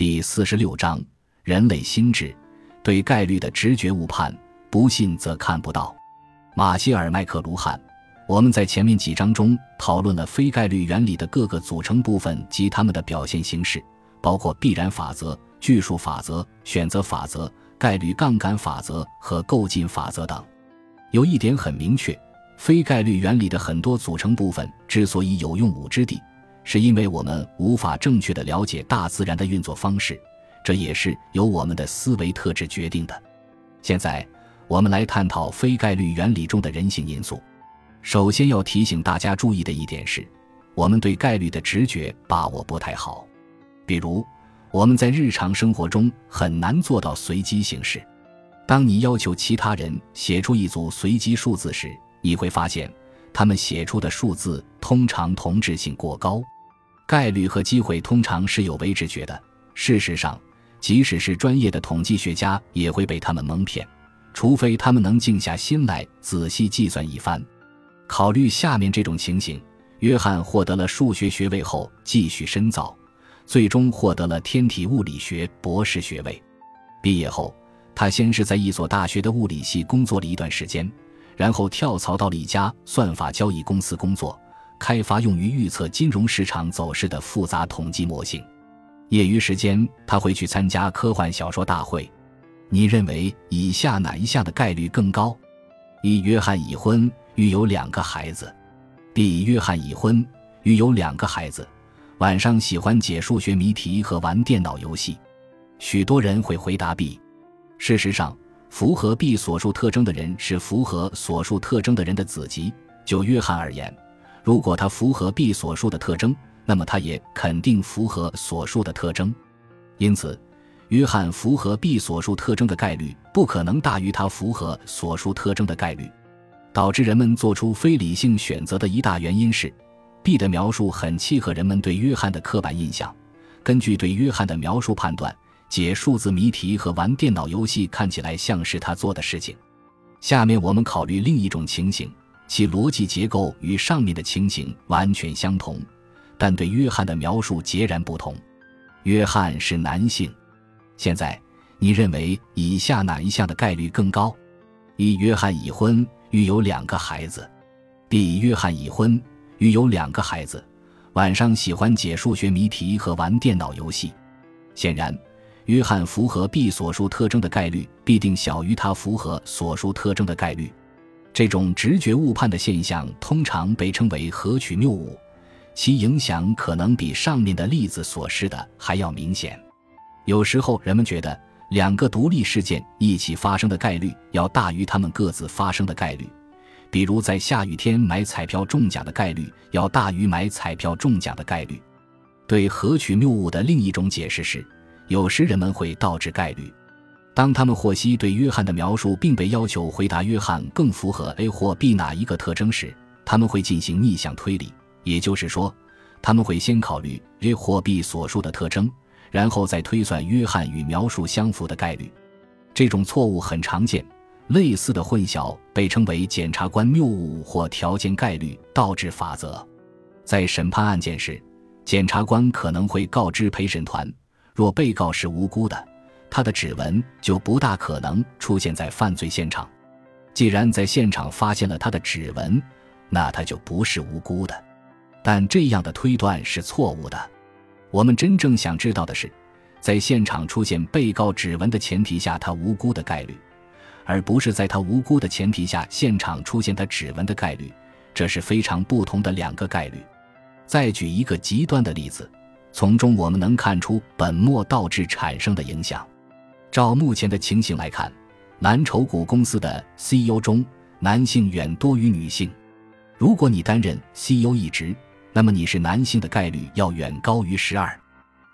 第四十六章：人类心智对概率的直觉误判，不信则看不到。马歇尔·麦克卢汉，我们在前面几章中讨论了非概率原理的各个组成部分及它们的表现形式，包括必然法则、巨数法则、选择法则、概率杠杆法则和构进法则等。有一点很明确，非概率原理的很多组成部分之所以有用武之地。是因为我们无法正确的了解大自然的运作方式，这也是由我们的思维特质决定的。现在，我们来探讨非概率原理中的人性因素。首先要提醒大家注意的一点是，我们对概率的直觉把握不太好。比如，我们在日常生活中很难做到随机行事。当你要求其他人写出一组随机数字时，你会发现，他们写出的数字通常同质性过高。概率和机会通常是有为直觉的。事实上，即使是专业的统计学家也会被他们蒙骗，除非他们能静下心来仔细计算一番。考虑下面这种情形：约翰获得了数学学位后继续深造，最终获得了天体物理学博士学位。毕业后，他先是在一所大学的物理系工作了一段时间，然后跳槽到了一家算法交易公司工作。开发用于预测金融市场走势的复杂统计模型。业余时间，他会去参加科幻小说大会。你认为以下哪一项的概率更高？一、约翰已婚，育有两个孩子；B. 约翰已婚，育有两个孩子，晚上喜欢解数学谜题和玩电脑游戏。许多人会回答 B。事实上，符合 B 所述特征的人是符合所述特征的人的子集。就约翰而言。如果他符合 B 所述的特征，那么他也肯定符合所述的特征。因此，约翰符合 B 所述特征的概率不可能大于他符合所述特征的概率。导致人们做出非理性选择的一大原因是，B 的描述很契合人们对约翰的刻板印象。根据对约翰的描述判断，解数字谜题和玩电脑游戏看起来像是他做的事情。下面我们考虑另一种情形。其逻辑结构与上面的情形完全相同，但对约翰的描述截然不同。约翰是男性。现在，你认为以下哪一项的概率更高？一、约翰已婚，育有两个孩子；B. 约翰已婚，育有两个孩子，晚上喜欢解数学谜题和玩电脑游戏。显然，约翰符合 B 所述特征的概率必定小于他符合所述特征的概率。这种直觉误判的现象通常被称为合取谬误，其影响可能比上面的例子所示的还要明显。有时候，人们觉得两个独立事件一起发生的概率要大于它们各自发生的概率，比如在下雨天买彩票中奖的概率要大于买彩票中奖的概率。对合取谬误的另一种解释是，有时人们会倒置概率。当他们获悉对约翰的描述，并被要求回答约翰更符合 A 或 B 哪一个特征时，他们会进行逆向推理，也就是说，他们会先考虑 A 或 B 所述的特征，然后再推算约翰与描述相符的概率。这种错误很常见，类似的混淆被称为检察官谬误或条件概率倒置法则。在审判案件时，检察官可能会告知陪审团，若被告是无辜的。他的指纹就不大可能出现在犯罪现场。既然在现场发现了他的指纹，那他就不是无辜的。但这样的推断是错误的。我们真正想知道的是，在现场出现被告指纹的前提下，他无辜的概率，而不是在他无辜的前提下现场出现他指纹的概率。这是非常不同的两个概率。再举一个极端的例子，从中我们能看出本末倒置产生的影响。照目前的情形来看，蓝筹股公司的 CEO 中，男性远多于女性。如果你担任 CEO 一职，那么你是男性的概率要远高于十二。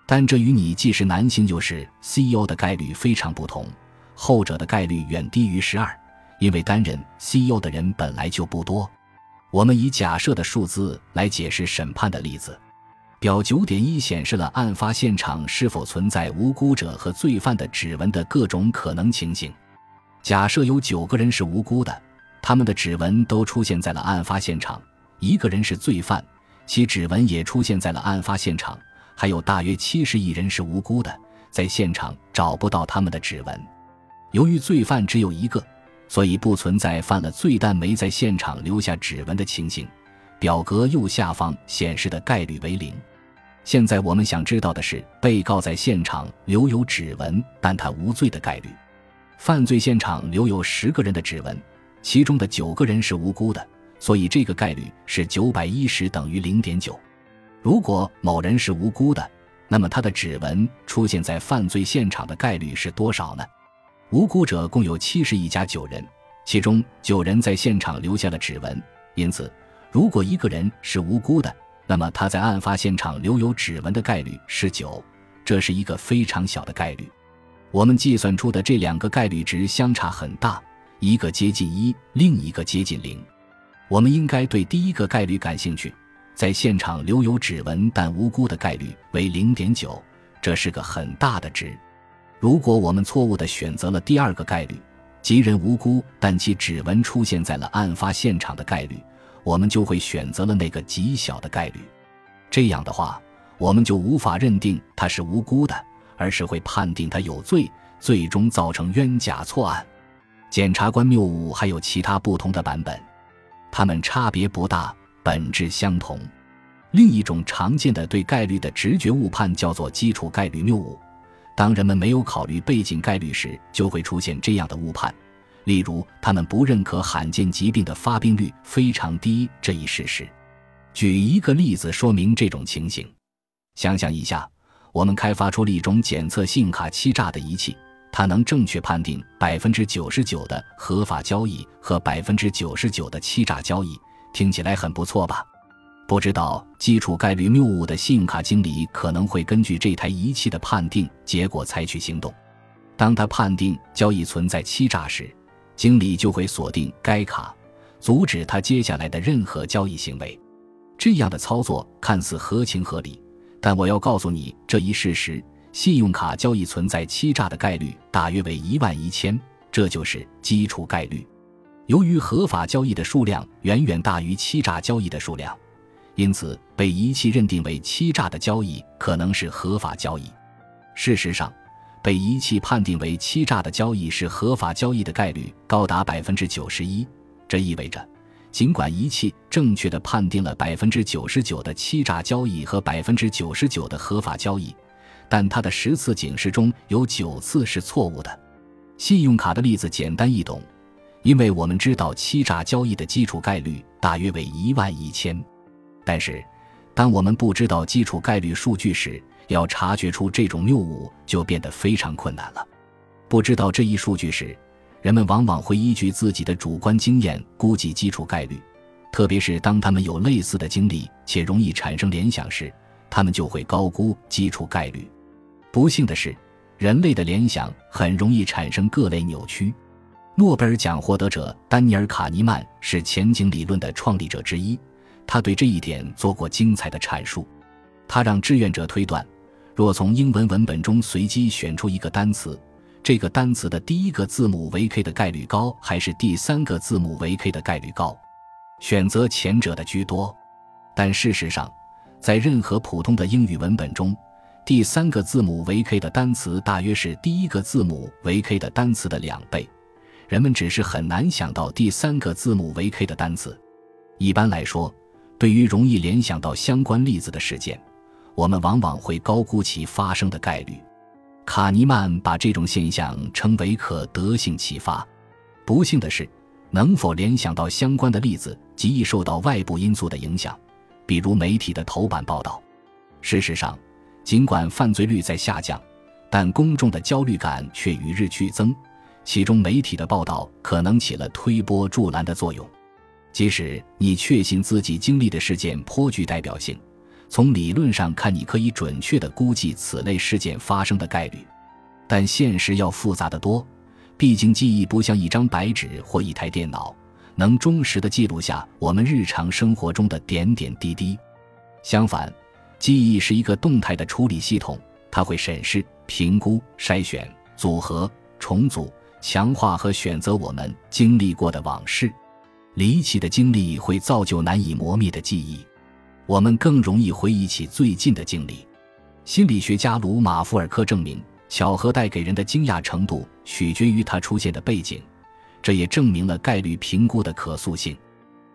但这与你既是男性又是 CEO 的概率非常不同，后者的概率远低于十二，因为担任 CEO 的人本来就不多。我们以假设的数字来解释审判的例子。表九点一显示了案发现场是否存在无辜者和罪犯的指纹的各种可能情形。假设有九个人是无辜的，他们的指纹都出现在了案发现场；一个人是罪犯，其指纹也出现在了案发现场；还有大约七十亿人是无辜的，在现场找不到他们的指纹。由于罪犯只有一个，所以不存在犯了罪但没在现场留下指纹的情形。表格右下方显示的概率为零。现在我们想知道的是，被告在现场留有指纹但他无罪的概率。犯罪现场留有十个人的指纹，其中的九个人是无辜的，所以这个概率是九百一十等于零点九。如果某人是无辜的，那么他的指纹出现在犯罪现场的概率是多少呢？无辜者共有七十一家九人，其中九人在现场留下了指纹，因此，如果一个人是无辜的，那么他在案发现场留有指纹的概率是九，这是一个非常小的概率。我们计算出的这两个概率值相差很大，一个接近一，另一个接近零。我们应该对第一个概率感兴趣。在现场留有指纹但无辜的概率为零点九，这是个很大的值。如果我们错误地选择了第二个概率，即人无辜但其指纹出现在了案发现场的概率，我们就会选择了那个极小的概率。这样的话，我们就无法认定他是无辜的，而是会判定他有罪，最终造成冤假错案。检察官谬误还有其他不同的版本，它们差别不大。本质相同。另一种常见的对概率的直觉误判叫做基础概率谬误。当人们没有考虑背景概率时，就会出现这样的误判。例如，他们不认可罕见疾病的发病率非常低这一事实。举一个例子说明这种情形：想想一下，我们开发出了一种检测信用卡欺诈的仪器，它能正确判定百分之九十九的合法交易和百分之九十九的欺诈交易。听起来很不错吧？不知道基础概率谬误的信用卡经理可能会根据这台仪器的判定结果采取行动。当他判定交易存在欺诈时，经理就会锁定该卡，阻止他接下来的任何交易行为。这样的操作看似合情合理，但我要告诉你这一事实：信用卡交易存在欺诈的概率大约为一万一千，这就是基础概率。由于合法交易的数量远远大于欺诈交易的数量，因此被仪器认定为欺诈的交易可能是合法交易。事实上，被仪器判定为欺诈的交易是合法交易的概率高达百分之九十一。这意味着，尽管仪器正确的判定了百分之九十九的欺诈交易和百分之九十九的合法交易，但它的十次警示中有九次是错误的。信用卡的例子简单易懂。因为我们知道欺诈交易的基础概率大约为一万一千，但是，当我们不知道基础概率数据时，要察觉出这种谬误就变得非常困难了。不知道这一数据时，人们往往会依据自己的主观经验估计基础概率，特别是当他们有类似的经历且容易产生联想时，他们就会高估基础概率。不幸的是，人类的联想很容易产生各类扭曲。诺贝尔奖获得者丹尼尔·卡尼曼是前景理论的创立者之一，他对这一点做过精彩的阐述。他让志愿者推断，若从英文文本中随机选出一个单词，这个单词的第一个字母为 K 的概率高，还是第三个字母为 K 的概率高？选择前者的居多。但事实上，在任何普通的英语文本中，第三个字母为 K 的单词大约是第一个字母为 K 的单词的两倍。人们只是很难想到第三个字母为 K 的单词。一般来说，对于容易联想到相关例子的事件，我们往往会高估其发生的概率。卡尼曼把这种现象称为可得性启发。不幸的是，能否联想到相关的例子极易受到外部因素的影响，比如媒体的头版报道。事实上，尽管犯罪率在下降，但公众的焦虑感却与日俱增。其中媒体的报道可能起了推波助澜的作用，即使你确信自己经历的事件颇具代表性，从理论上看，你可以准确地估计此类事件发生的概率，但现实要复杂得多。毕竟记忆不像一张白纸或一台电脑，能忠实地记录下我们日常生活中的点点滴滴。相反，记忆是一个动态的处理系统，它会审视、评估、筛选、组合、重组。强化和选择我们经历过的往事，离奇的经历会造就难以磨灭的记忆，我们更容易回忆起最近的经历。心理学家鲁马福尔科证明，巧合带给人的惊讶程度取决于它出现的背景，这也证明了概率评估的可塑性。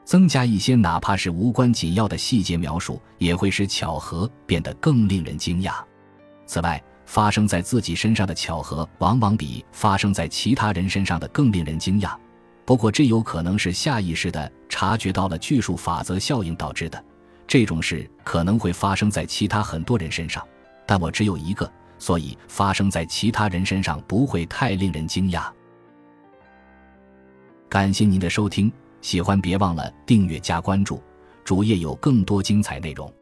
增加一些哪怕是无关紧要的细节描述，也会使巧合变得更令人惊讶。此外，发生在自己身上的巧合，往往比发生在其他人身上的更令人惊讶。不过，这有可能是下意识的察觉到了巨数法则效应导致的。这种事可能会发生在其他很多人身上，但我只有一个，所以发生在其他人身上不会太令人惊讶。感谢您的收听，喜欢别忘了订阅加关注，主页有更多精彩内容。